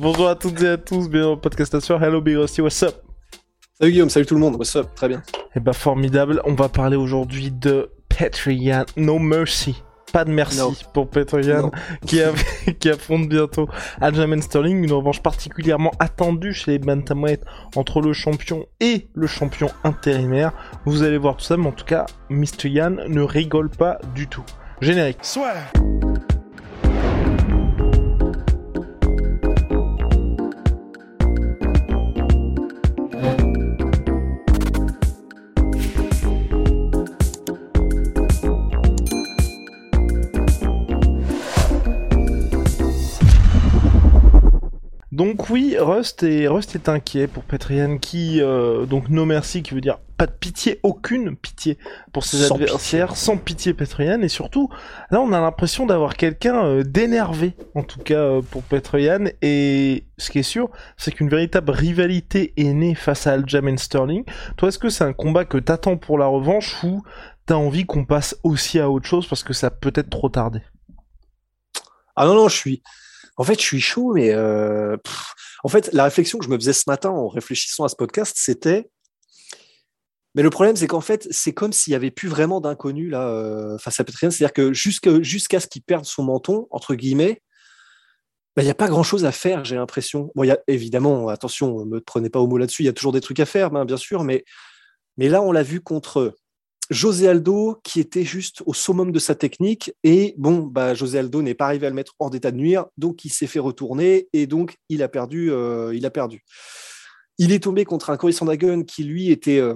Bonjour à toutes et à tous, bienvenue au podcast sur Hello Big Rusty, what's up? Salut Guillaume, salut tout le monde, what's up? Très bien. Eh bah formidable, on va parler aujourd'hui de Petrian No Mercy. Pas de merci No. pour Petrian qui, qui affronte bientôt Aljamain Sterling, une revanche particulièrement attendue chez les bantamweight entre le champion et le champion intérimaire. Vous allez voir tout ça, mais en tout cas, Mr. Yan ne rigole pas du tout. Générique. Donc oui, Rust est, Rust est inquiet pour Petrian qui, euh, donc no merci, qui veut dire pas de pitié, aucune pitié pour ses Sans adversaires, sans pitié Petrian, et surtout, là on a l'impression d'avoir quelqu'un euh, d'énervé, en tout cas euh, pour Petrian, et ce qui est sûr, c'est qu'une véritable rivalité est née face à Aljamain Sterling. Toi, est-ce que c'est un combat que t'attends pour la revanche, ou t'as envie qu'on passe aussi à autre chose, parce que ça peut être trop tardé? Ah non, non, je suis. En fait, je suis chaud, mais euh, en fait, la réflexion que je me faisais ce matin en réfléchissant à ce podcast, c'était. Mais le problème, c'est qu'en fait, c'est comme s'il y avait plus vraiment d'inconnu là euh, face à Petrian. C'est-à-dire que jusqu'à ce qu'il perde son menton, entre guillemets, bah, il n'y a pas grand-chose à faire, j'ai l'impression. Bon, y a évidemment, attention, ne me prenez pas au mot là-dessus, il y a toujours des trucs à faire, ben, bien sûr, mais, mais là, on l'a vu contre José Aldo, qui était juste au summum de sa technique, et bon, bah, José Aldo n'est pas arrivé à le mettre hors d'état de nuire, donc il s'est fait retourner, et donc il a perdu. euh, il a perdu. Il est tombé contre un Cory Sandhagen qui, lui, était euh,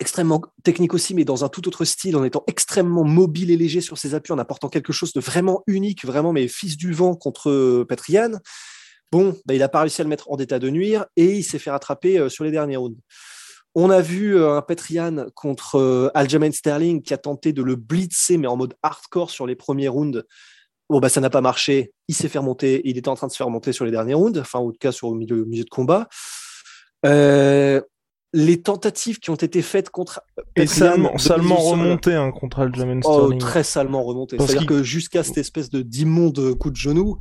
extrêmement technique aussi, mais dans un tout autre style, en étant extrêmement mobile et léger sur ses appuis, en apportant quelque chose de vraiment unique, vraiment, mais fils du vent contre euh, Petrian. Bon, bah, il n'a pas réussi à le mettre hors d'état de nuire, et il s'est fait rattraper sur les derniers rounds. On a vu euh, un Petrian contre euh, Aljamain Sterling qui a tenté de le blitzer, mais en mode hardcore sur les premiers rounds. Bon, bah, ça n'a pas marché. Il s'est fait remonter. Il était en train de se faire remonter sur les derniers rounds, enfin, en tout cas, sur le milieu, au milieu de combat. Euh, les tentatives qui ont été faites contre Et salement, salement mise au sol, remonté hein, contre Aljamain Oh, Sterling. très salement remonté. Parce C'est-à-dire que jusqu'à cette espèce de d'immonde coup de genou,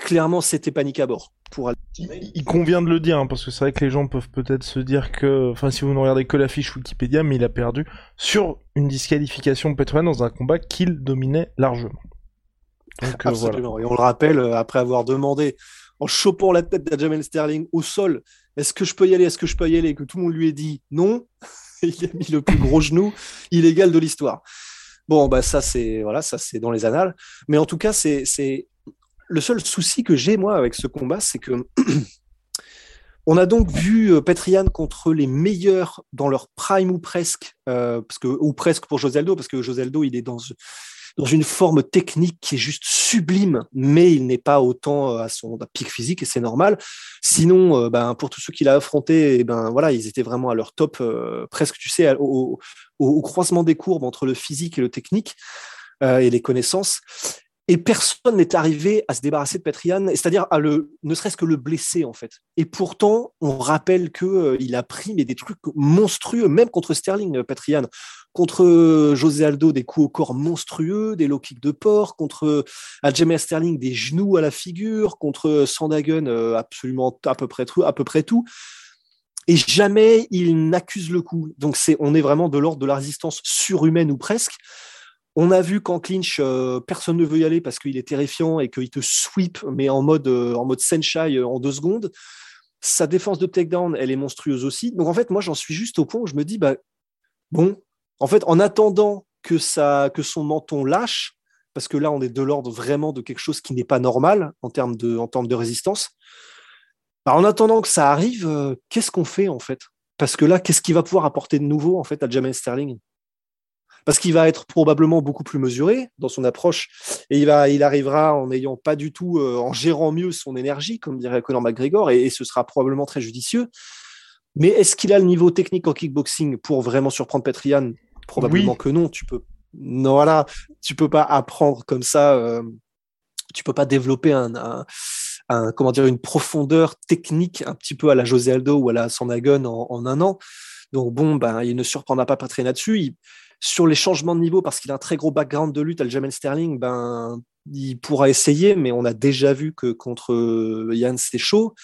clairement, c'était panique à bord. Pour Il il convient de le dire, hein, parce que c'est vrai que les gens peuvent peut-être se dire que, enfin, si vous ne regardez que la fiche Wikipédia, mais il a perdu sur une disqualification de Petroyan dans un combat qu'il dominait largement. Donc euh, voilà. Absolument. Et on le rappelle, euh, après avoir demandé, en chopant la tête d'Ajamel Sterling au sol, est-ce que je peux y aller, est-ce que je peux y aller, que tout le monde lui ait dit non, il a mis le plus gros genou illégal de l'histoire. Bon, bah ça c'est voilà, ça c'est dans les annales. Mais en tout cas, c'est le seul souci que j'ai moi avec ce combat, c'est que on a donc vu euh, Petrian contre les meilleurs dans leur prime ou presque, euh, ou presque pour José Aldo, parce que José Aldo il est dans une forme technique qui est juste sublime, mais il n'est pas autant euh, à son pic physique et c'est normal. Sinon, ben, pour tous ceux qu'il a affrontés, eh ben, voilà, ils étaient vraiment à leur top, presque, tu sais, au, croisement des courbes entre le physique et le technique et les connaissances. Et personne n'est arrivé à se débarrasser de Petrian, c'est-à-dire à le, ne serait-ce que le blesser en fait. Et pourtant, on rappelle que euh, il a pris mais des trucs monstrueux, même contre Sterling, euh, Petrian contre euh, José Aldo des coups au corps monstrueux, des low kicks de porc, contre euh, Aljamain Sterling des genoux à la figure, contre Sandhagen euh, absolument à peu près tout, à peu près tout. Et jamais il n'accuse le coup. Donc c'est, on est vraiment de l'ordre de la résistance surhumaine ou presque. On a vu qu'en clinch, euh, personne ne veut y aller parce qu'il est terrifiant et qu'il te sweep, mais en mode, euh, en senshai euh, en deux secondes. Sa défense de takedown, elle est monstrueuse aussi. Donc en fait, moi, j'en suis juste au point où je me dis, bah, bon, en fait, en attendant que, ça, que son menton lâche, parce que là, on est de l'ordre vraiment de quelque chose qui n'est pas normal en termes de, résistance, bah, en attendant que ça arrive, qu'est-ce qu'on fait en fait? Parce que là, qu'est-ce qu'il va pouvoir apporter de nouveau en fait à Jamin Sterling? Parce qu'il va être probablement beaucoup plus mesuré dans son approche et il, va, il arrivera en n'ayant pas du tout, euh, en gérant mieux son énergie, comme dirait Conor McGregor, et, ce sera probablement très judicieux. Mais est-ce qu'il a le niveau technique en kickboxing pour vraiment surprendre Petrian Probablement que non. Tu peux, non, voilà, tu peux pas apprendre comme ça. Euh, tu peux pas développer un, comment dire, une profondeur technique un petit peu à la José Aldo ou à la Sandagon en, en un an. Donc bon, ben, il ne surprendra pas Petrian là-dessus. Sur les changements de niveau, parce qu'il a un très gros background de lutte, Aljamain Sterling, ben, il pourra essayer, mais on a déjà vu que contre euh, Yann, c'est chaud.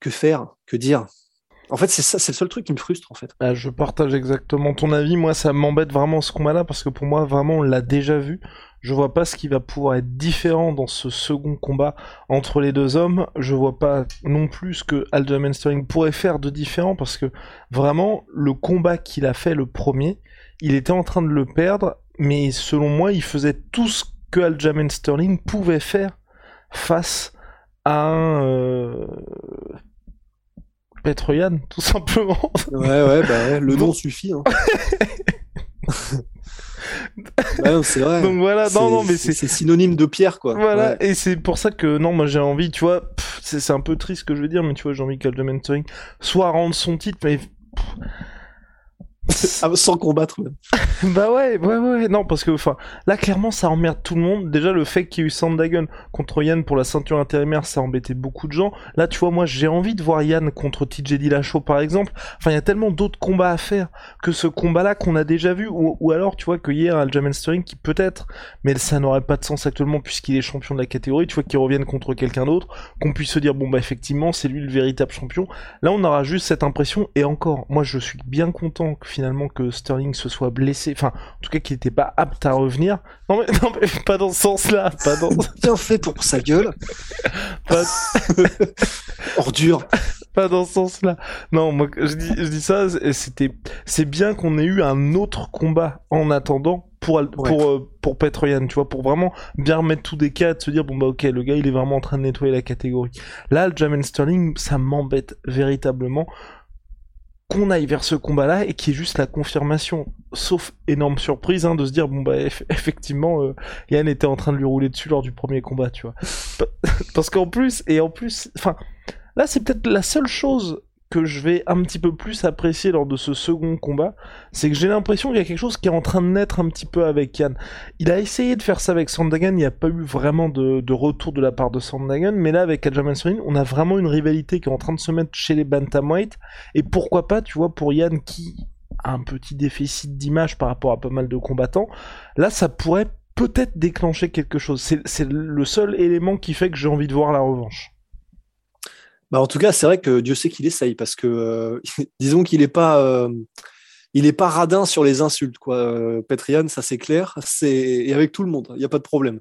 Que faire? Que dire? En fait, c'est ça, c'est le seul truc qui me frustre, en fait. Bah, je partage exactement ton avis. Moi, ça m'embête vraiment ce combat-là parce que pour moi, vraiment, on l'a déjà vu. Je vois pas ce qui va pouvoir être différent dans ce second combat entre les deux hommes. Je vois pas non plus ce que Aljamain Sterling pourrait faire de différent parce que vraiment, le combat qu'il a fait le premier, il était en train de le perdre, mais selon moi, il faisait tout ce que Aljamain Sterling pouvait faire face à un euh, Petroyan, tout simplement. Ouais, ouais, bah le nom suffit. Hein. c'est vrai. Donc voilà, non, non, mais c'est synonyme de pierre, quoi. Voilà, et c'est pour ça que non, moi j'ai envie, tu vois, c'est un peu triste ce que je veux dire, mais tu vois, j'ai envie qu'Aljamain Sterling soit rendre son titre, mais sans combattre même. bah ouais, ouais, ouais, non, parce que enfin, là clairement ça emmerde tout le monde. Déjà le fait qu'il y ait eu Sandagon contre Yann pour la ceinture intérimaire, ça embêtait beaucoup de gens. Là, tu vois, moi j'ai envie de voir Yann contre TJ Dillashaw par exemple. Enfin, il y a tellement d'autres combats à faire que ce combat-là qu'on a déjà vu, ou, alors tu vois que hier Aljamain Sterling qui peut-être, mais ça n'aurait pas de sens actuellement puisqu'il est champion de la catégorie. Tu vois qu'il revienne contre quelqu'un d'autre, qu'on puisse se dire bon bah effectivement c'est lui le véritable champion. Là, on aura juste cette impression et encore, moi je suis bien content que finalement que Sterling se soit blessé, enfin, en tout cas qu'il n'était pas apte à revenir. Non mais, non mais pas dans ce sens-là, pas dans. Bien fait pour sa gueule. pas... Ordure. Pas dans ce sens-là. Non, moi je dis, je dis ça, c'était, c'est bien qu'on ait eu un autre combat en attendant pour pour euh, pour Petroyan, tu vois, pour vraiment bien remettre tout des cas, de se dire bon bah ok, le gars il est vraiment en train de nettoyer la catégorie. Là, le Jamin Sterling, ça m'embête véritablement qu'on aille vers ce combat-là et qui est juste la confirmation, sauf énorme surprise, hein, de se dire bon bah effectivement euh, Yann était en train de lui rouler dessus lors du premier combat, tu vois. Parce qu'en plus et en plus, enfin là c'est peut-être la seule chose que je vais un petit peu plus apprécier lors de ce second combat, c'est que j'ai l'impression qu'il y a quelque chose qui est en train de naître un petit peu avec Yann. Il a essayé de faire ça avec Sandagan, il n'y a pas eu vraiment de, retour de la part de Sandagan, mais là avec Aljamain Sterling, on a vraiment une rivalité qui est en train de se mettre chez les bantamweight, et pourquoi pas, tu vois, pour Yann qui a un petit déficit d'image par rapport à pas mal de combattants, là ça pourrait peut-être déclencher quelque chose. C'est le seul élément qui fait que j'ai envie de voir la revanche. Bah, en tout cas, c'est vrai que Dieu sait qu'il essaye parce que euh, disons qu'il n'est pas, euh, pas radin sur les insultes quoi. Euh, Petrian, ça c'est clair, et avec tout le monde, il n'y a pas de problème.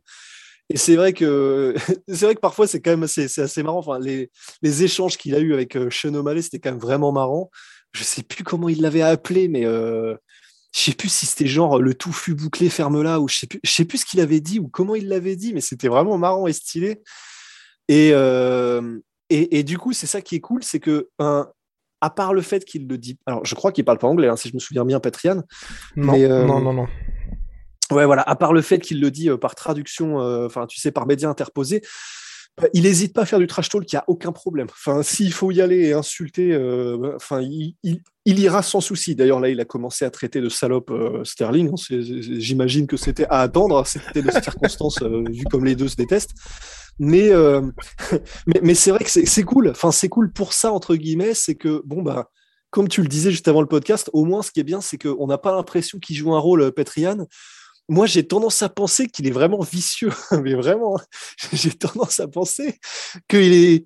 Et c'est vrai que c'est vrai que parfois c'est quand même assez, assez marrant. Enfin, les, les échanges qu'il a eu avec Sean c'était quand même vraiment marrant. Je sais plus comment il l'avait appelé, mais je sais plus si c'était genre le tout fut bouclé, ferme là, ou je sais sais plus ce qu'il avait dit ou comment il l'avait dit, mais c'était vraiment marrant et stylé. Et, et, du coup, c'est ça qui est cool, c'est que à part le fait qu'il le dit, alors je crois qu'il parle pas anglais, hein, si je me souviens bien, Petrian. Non, euh, non, non, non. Ouais, voilà. À part le fait qu'il le dit euh, par traduction, euh, enfin, tu sais, par média interposé, bah, il n'hésite pas à faire du trash talk, il n'y a aucun problème. Enfin, s'il faut y aller et insulter, enfin, il, ira sans souci. D'ailleurs, là, il a commencé à traiter de salope Sterling. Hein, j'imagine que c'était à attendre. C'était de circonstances vu comme les deux se détestent. Euh, mais, mais, c'est vrai que c'est cool. Enfin, c'est cool pour ça, entre guillemets. C'est que, bon, bah, comme tu le disais juste avant le podcast, au moins, ce qui est bien, c'est qu'on n'a pas l'impression qu'il joue un rôle, euh, Petrian. Moi, j'ai tendance à penser qu'il est vraiment vicieux. mais vraiment, j'ai tendance à penser qu'il est.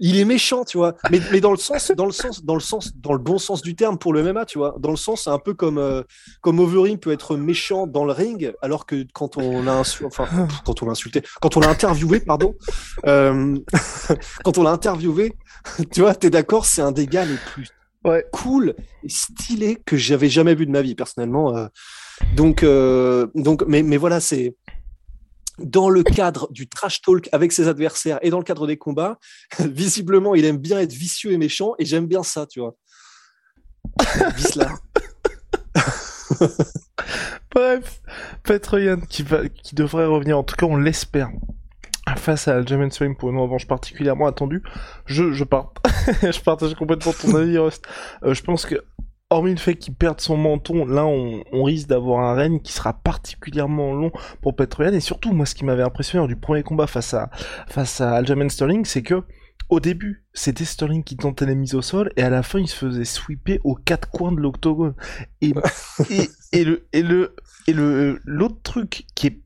il est méchant, tu vois. Mais, mais, dans le sens, dans le sens, dans le sens, dans le bon sens du terme pour le MMA, tu vois. Dans le sens, c'est un peu comme euh, comme Overeem peut être méchant dans le ring, alors que quand on l'a enfin quand on l'a insulté, quand on l'a interviewé, pardon, euh, quand on l'a interviewé, tu vois, t'es d'accord, c'est un des gars les plus ouais. cool et stylé que j'avais jamais vu de ma vie personnellement. Euh. donc donc, mais mais voilà, c'est dans le cadre du trash talk avec ses adversaires et dans le cadre des combats, visiblement, il aime bien être vicieux et méchant et j'aime bien ça, tu vois. Bref, Petroyan qui devrait revenir, en tout cas on l'espère, face à Aljamain Sterling pour une revanche particulièrement attendue. Je, je, part... je partage complètement ton avis, Rust. Euh, je pense que hormis le fait qu'il perde son menton, là on, risque d'avoir un règne qui sera particulièrement long pour Petroyan. Et surtout, moi ce qui m'avait impressionné du premier combat face à, face à Aljamain Sterling, c'est que au début, c'était Sterling qui tentait les mises au sol, et à la fin, il se faisait sweeper aux quatre coins de l'octogone. Et, et, et, le, et le, et le, l'autre truc qui est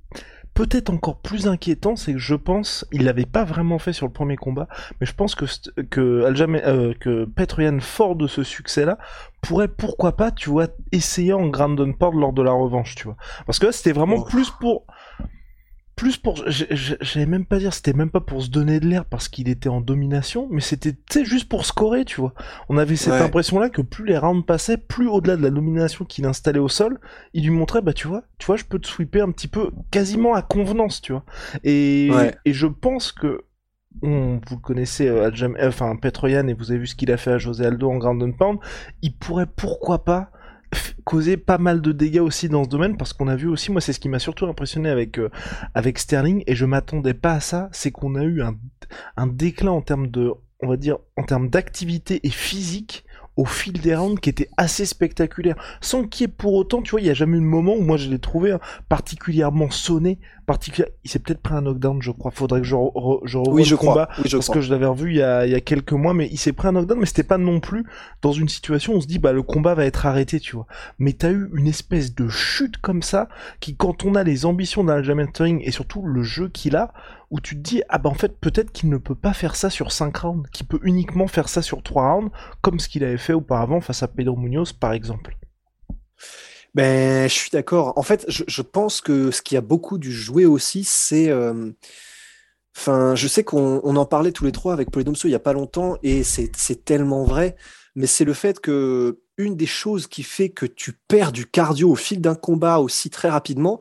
peut-être encore plus inquiétant, c'est que je pense, il l'avait pas vraiment fait sur le premier combat, mais je pense que que Aljame, euh, que fort de ce succès-là, pourrait pourquoi pas, tu vois, essayer en Grand Port lors de la revanche, tu vois. Parce que là, c'était vraiment plus pour plus pour j'allais même pas dire c'était même pas pour se donner de l'air parce qu'il était en domination mais c'était juste pour scorer tu vois. On avait cette impression là que plus les rounds passaient plus au-delà de la domination qu'il installait au sol il lui montrait bah tu vois tu vois je peux te sweeper un petit peu quasiment à convenance tu vois. Et et je pense que vous le connaissez, euh, euh, enfin Petroyan, et vous avez vu ce qu'il a fait à José Aldo en Grand Pound, il pourrait pourquoi pas causé pas mal de dégâts aussi dans ce domaine parce qu'on a vu aussi, moi c'est ce qui m'a surtout impressionné avec, euh, avec Sterling et je m'attendais pas à ça, c'est qu'on a eu un, un déclin en termes de, on va dire, en termes d'activité et physique au fil des rounds qui était assez spectaculaire. Sans qu'il y ait pour autant, tu vois, il n'y a jamais eu de moment où moi je l'ai trouvé hein, particulièrement sonné. Particulier... Il s'est peut-être pris un knockdown, je crois. Faudrait que je, re je revoie oui, je le combat. Crois. Oui, je parce que je l'avais revu il y, a, il y a quelques mois, mais il s'est pris un knockdown, mais c'était pas non plus dans une situation où on se dit, bah le combat va être arrêté, tu vois. Mais t'as eu une espèce de chute comme ça, qui quand on a les ambitions d'un Aljamain et surtout le jeu qu'il a, où tu te dis ah bah en fait peut-être qu'il ne peut pas faire ça sur 5 rounds, qu'il peut uniquement faire ça sur 3 rounds, comme ce qu'il avait fait auparavant face à Pedro Munoz par exemple. Ben, je suis d'accord. En fait, je, pense que ce qui a beaucoup dû jouer aussi, c'est. Euh, enfin, je sais qu'on en parlait tous les trois avec Polydomso il n'y a pas longtemps, et c'est tellement vrai, mais c'est le fait que une des choses qui fait que tu perds du cardio au fil d'un combat aussi très rapidement,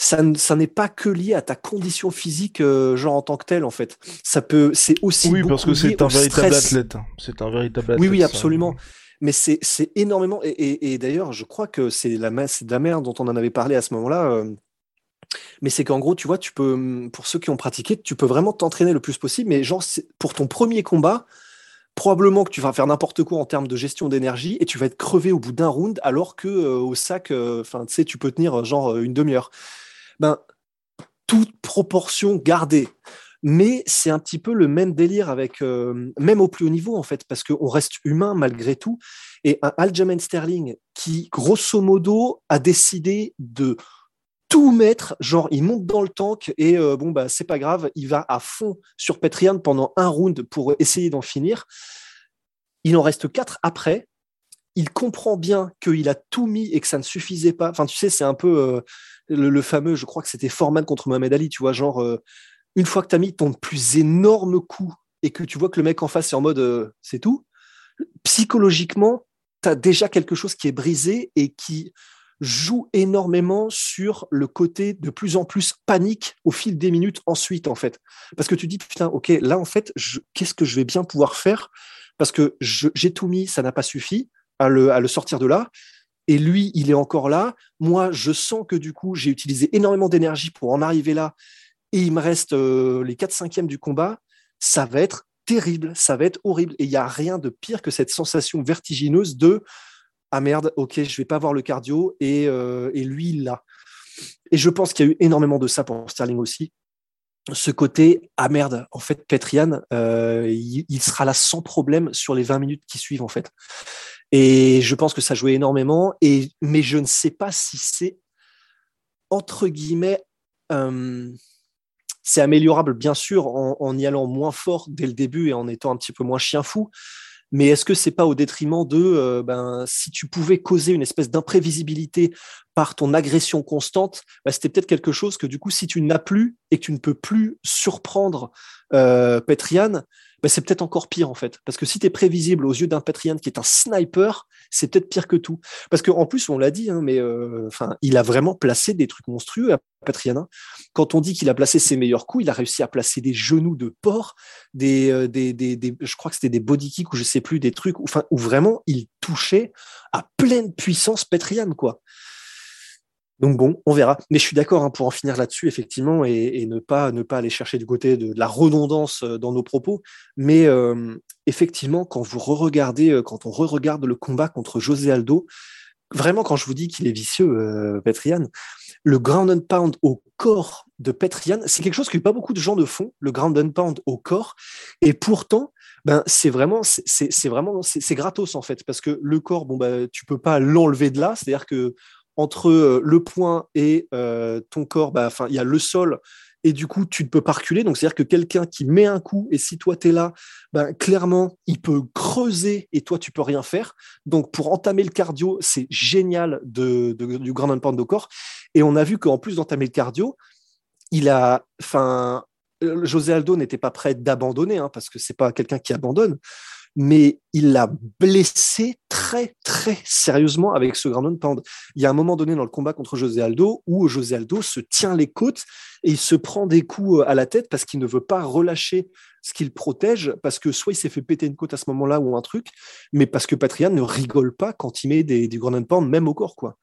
ça, ça n'est pas que lié à ta condition physique, euh, genre en tant que tel, en fait. Ça peut, c'est aussi. Oui, parce que c'est un véritable athlète. Hein. C'est un véritable athlète. Oui, oui, absolument. Mais c'est, c'est énormément. Et, et, et d'ailleurs, je crois que c'est la, de la merde dont on en avait parlé à ce moment-là. Euh, mais c'est qu'en gros, tu vois, tu peux, pour ceux qui ont pratiqué, tu peux vraiment t'entraîner le plus possible. Mais genre, pour ton premier combat, probablement que tu vas faire n'importe quoi en termes de gestion d'énergie et tu vas être crevé au bout d'un round, alors que euh, au sac, enfin, tu sais, tu peux tenir genre une demi-heure ben, toute proportion gardée. Mais c'est un petit peu le même délire avec, euh, même au plus haut niveau, en fait, parce qu'on reste humain malgré tout. Et un Aljamain Sterling qui, grosso modo, a décidé de tout mettre, genre il monte dans le tank et euh, bon bah c'est pas grave, il va à fond sur Petrian pendant un round pour essayer d'en finir. Il en reste quatre après. Il comprend bien qu'il a tout mis et que ça ne suffisait pas. Enfin tu sais c'est un peu euh, le, fameux, je crois que c'était Foreman contre Mohamed Ali, tu vois, genre, euh, une fois que tu as mis ton plus énorme coup et que tu vois que le mec en face est en mode euh, c'est tout, psychologiquement, tu as déjà quelque chose qui est brisé et qui joue énormément sur le côté de plus en plus panique au fil des minutes ensuite, en fait. Parce que tu dis, putain, ok, là, en fait, qu'est-ce que je vais bien pouvoir faire? Parce que j'ai tout mis, ça n'a pas suffi à le, sortir de là et lui, il est encore là. Moi, je sens que du coup, j'ai utilisé énormément d'énergie pour en arriver là, et il me reste euh, les 4 cinquièmes du combat. Ça va être terrible, ça va être horrible. Et il n'y a rien de pire que cette sensation vertigineuse de ah merde, ok, je vais pas voir le cardio, et, euh, et lui, il l'a. Et je pense qu'il y a eu énormément de ça pour Sterling aussi. Ce côté, ah merde, en fait, Petrian, euh, il, il, sera là sans problème sur les 20 minutes qui suivent, en fait. Et je pense que ça jouait énormément. Et, mais je ne sais pas si c'est, entre guillemets, euh, C'est améliorable, bien sûr, en, y allant moins fort dès le début et en étant un petit peu moins chien fou. Mais est-ce que c'est pas au détriment de, euh, ben, si tu pouvais causer une espèce d'imprévisibilité par ton agression constante, ben, c'était peut-être quelque chose que du coup, si tu n'as plus et que tu ne peux plus surprendre euh, bah, c'est peut-être encore pire en fait. Parce que si tu es prévisible aux yeux d'un Petrian qui est un sniper, c'est peut-être pire que tout. Parce qu'en plus, on l'a dit, hein, mais euh, enfin, il a vraiment placé des trucs monstrueux à Petrian. Hein. Quand on dit qu'il a placé ses meilleurs coups, il a réussi à placer des genoux de porc, des, euh, je crois que c'était des body kicks ou je sais plus, des trucs où, où vraiment il touchait à pleine puissance Petrian, quoi. Donc bon, on verra. Mais je suis d'accord hein, pour en finir là-dessus, effectivement, et, ne pas ne pas aller chercher du côté de, la redondance euh, dans nos propos. Mais euh, effectivement, quand vous re-regardez, euh, quand on re-regarde le combat contre José Aldo, vraiment, quand je vous dis qu'il est vicieux, Petrian, le ground and pound au corps de Petrian, c'est quelque chose que pas beaucoup de gens ne font, le ground and pound au corps. Et pourtant, ben c'est vraiment c'est vraiment c'est gratos en fait parce que le corps bon ben tu peux pas l'enlever de là c'est à dire que entre euh, le point et euh, ton corps, bah, il y a le sol, et du coup, tu ne peux pas reculer. Donc, c'est-à-dire que quelqu'un qui met un coup, et si toi, tu es là, ben, clairement, il peut creuser, et toi, tu peux rien faire. Donc, pour entamer le cardio, c'est génial du grand impact de corps. Et on a vu qu'en plus d'entamer le cardio, il a, José Aldo n'était pas prêt d'abandonner, hein, parce que c'est pas quelqu'un qui abandonne mais il l'a blessé très, très sérieusement avec ce ground pound. Il y a un moment donné dans le combat contre José Aldo où José Aldo se tient les côtes et il se prend des coups euh, à la tête parce qu'il ne veut pas relâcher ce qu'il protège, parce que soit il s'est fait péter une côte à ce moment-là ou un truc, mais parce que Patrian ne rigole pas quand il met des, des ground pound, même au corps, quoi.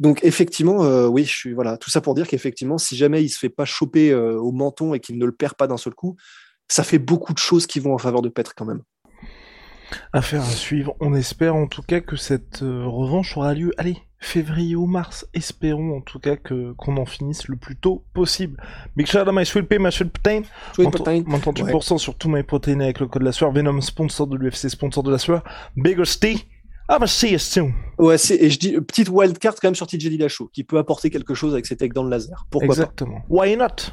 Donc effectivement, euh, oui, je suis voilà, tout ça pour dire qu'effectivement, si jamais il se fait pas choper euh, au menton et qu'il ne le perd pas d'un seul coup, ça fait beaucoup de choses qui vont en faveur de Petre quand même. Affaire à suivre. On espère en tout cas que cette euh, revanche aura lieu. Allez, février ou mars. Espérons en tout cas que qu'on en finisse le plus tôt possible. Big shout out my sweet pea, my sweet protein. Protein. 38% sur tous mes protéines avec le code de la sueur? Venom, sponsor de l'UFC, sponsor de la sueur. Bigger Steve. Ah bah see you soon. Ouais, et je dis petite wildcard quand même sur TJ Dillashaw qui peut apporter quelque chose avec ses techs dans le laser. Pourquoi Exactement. Why not?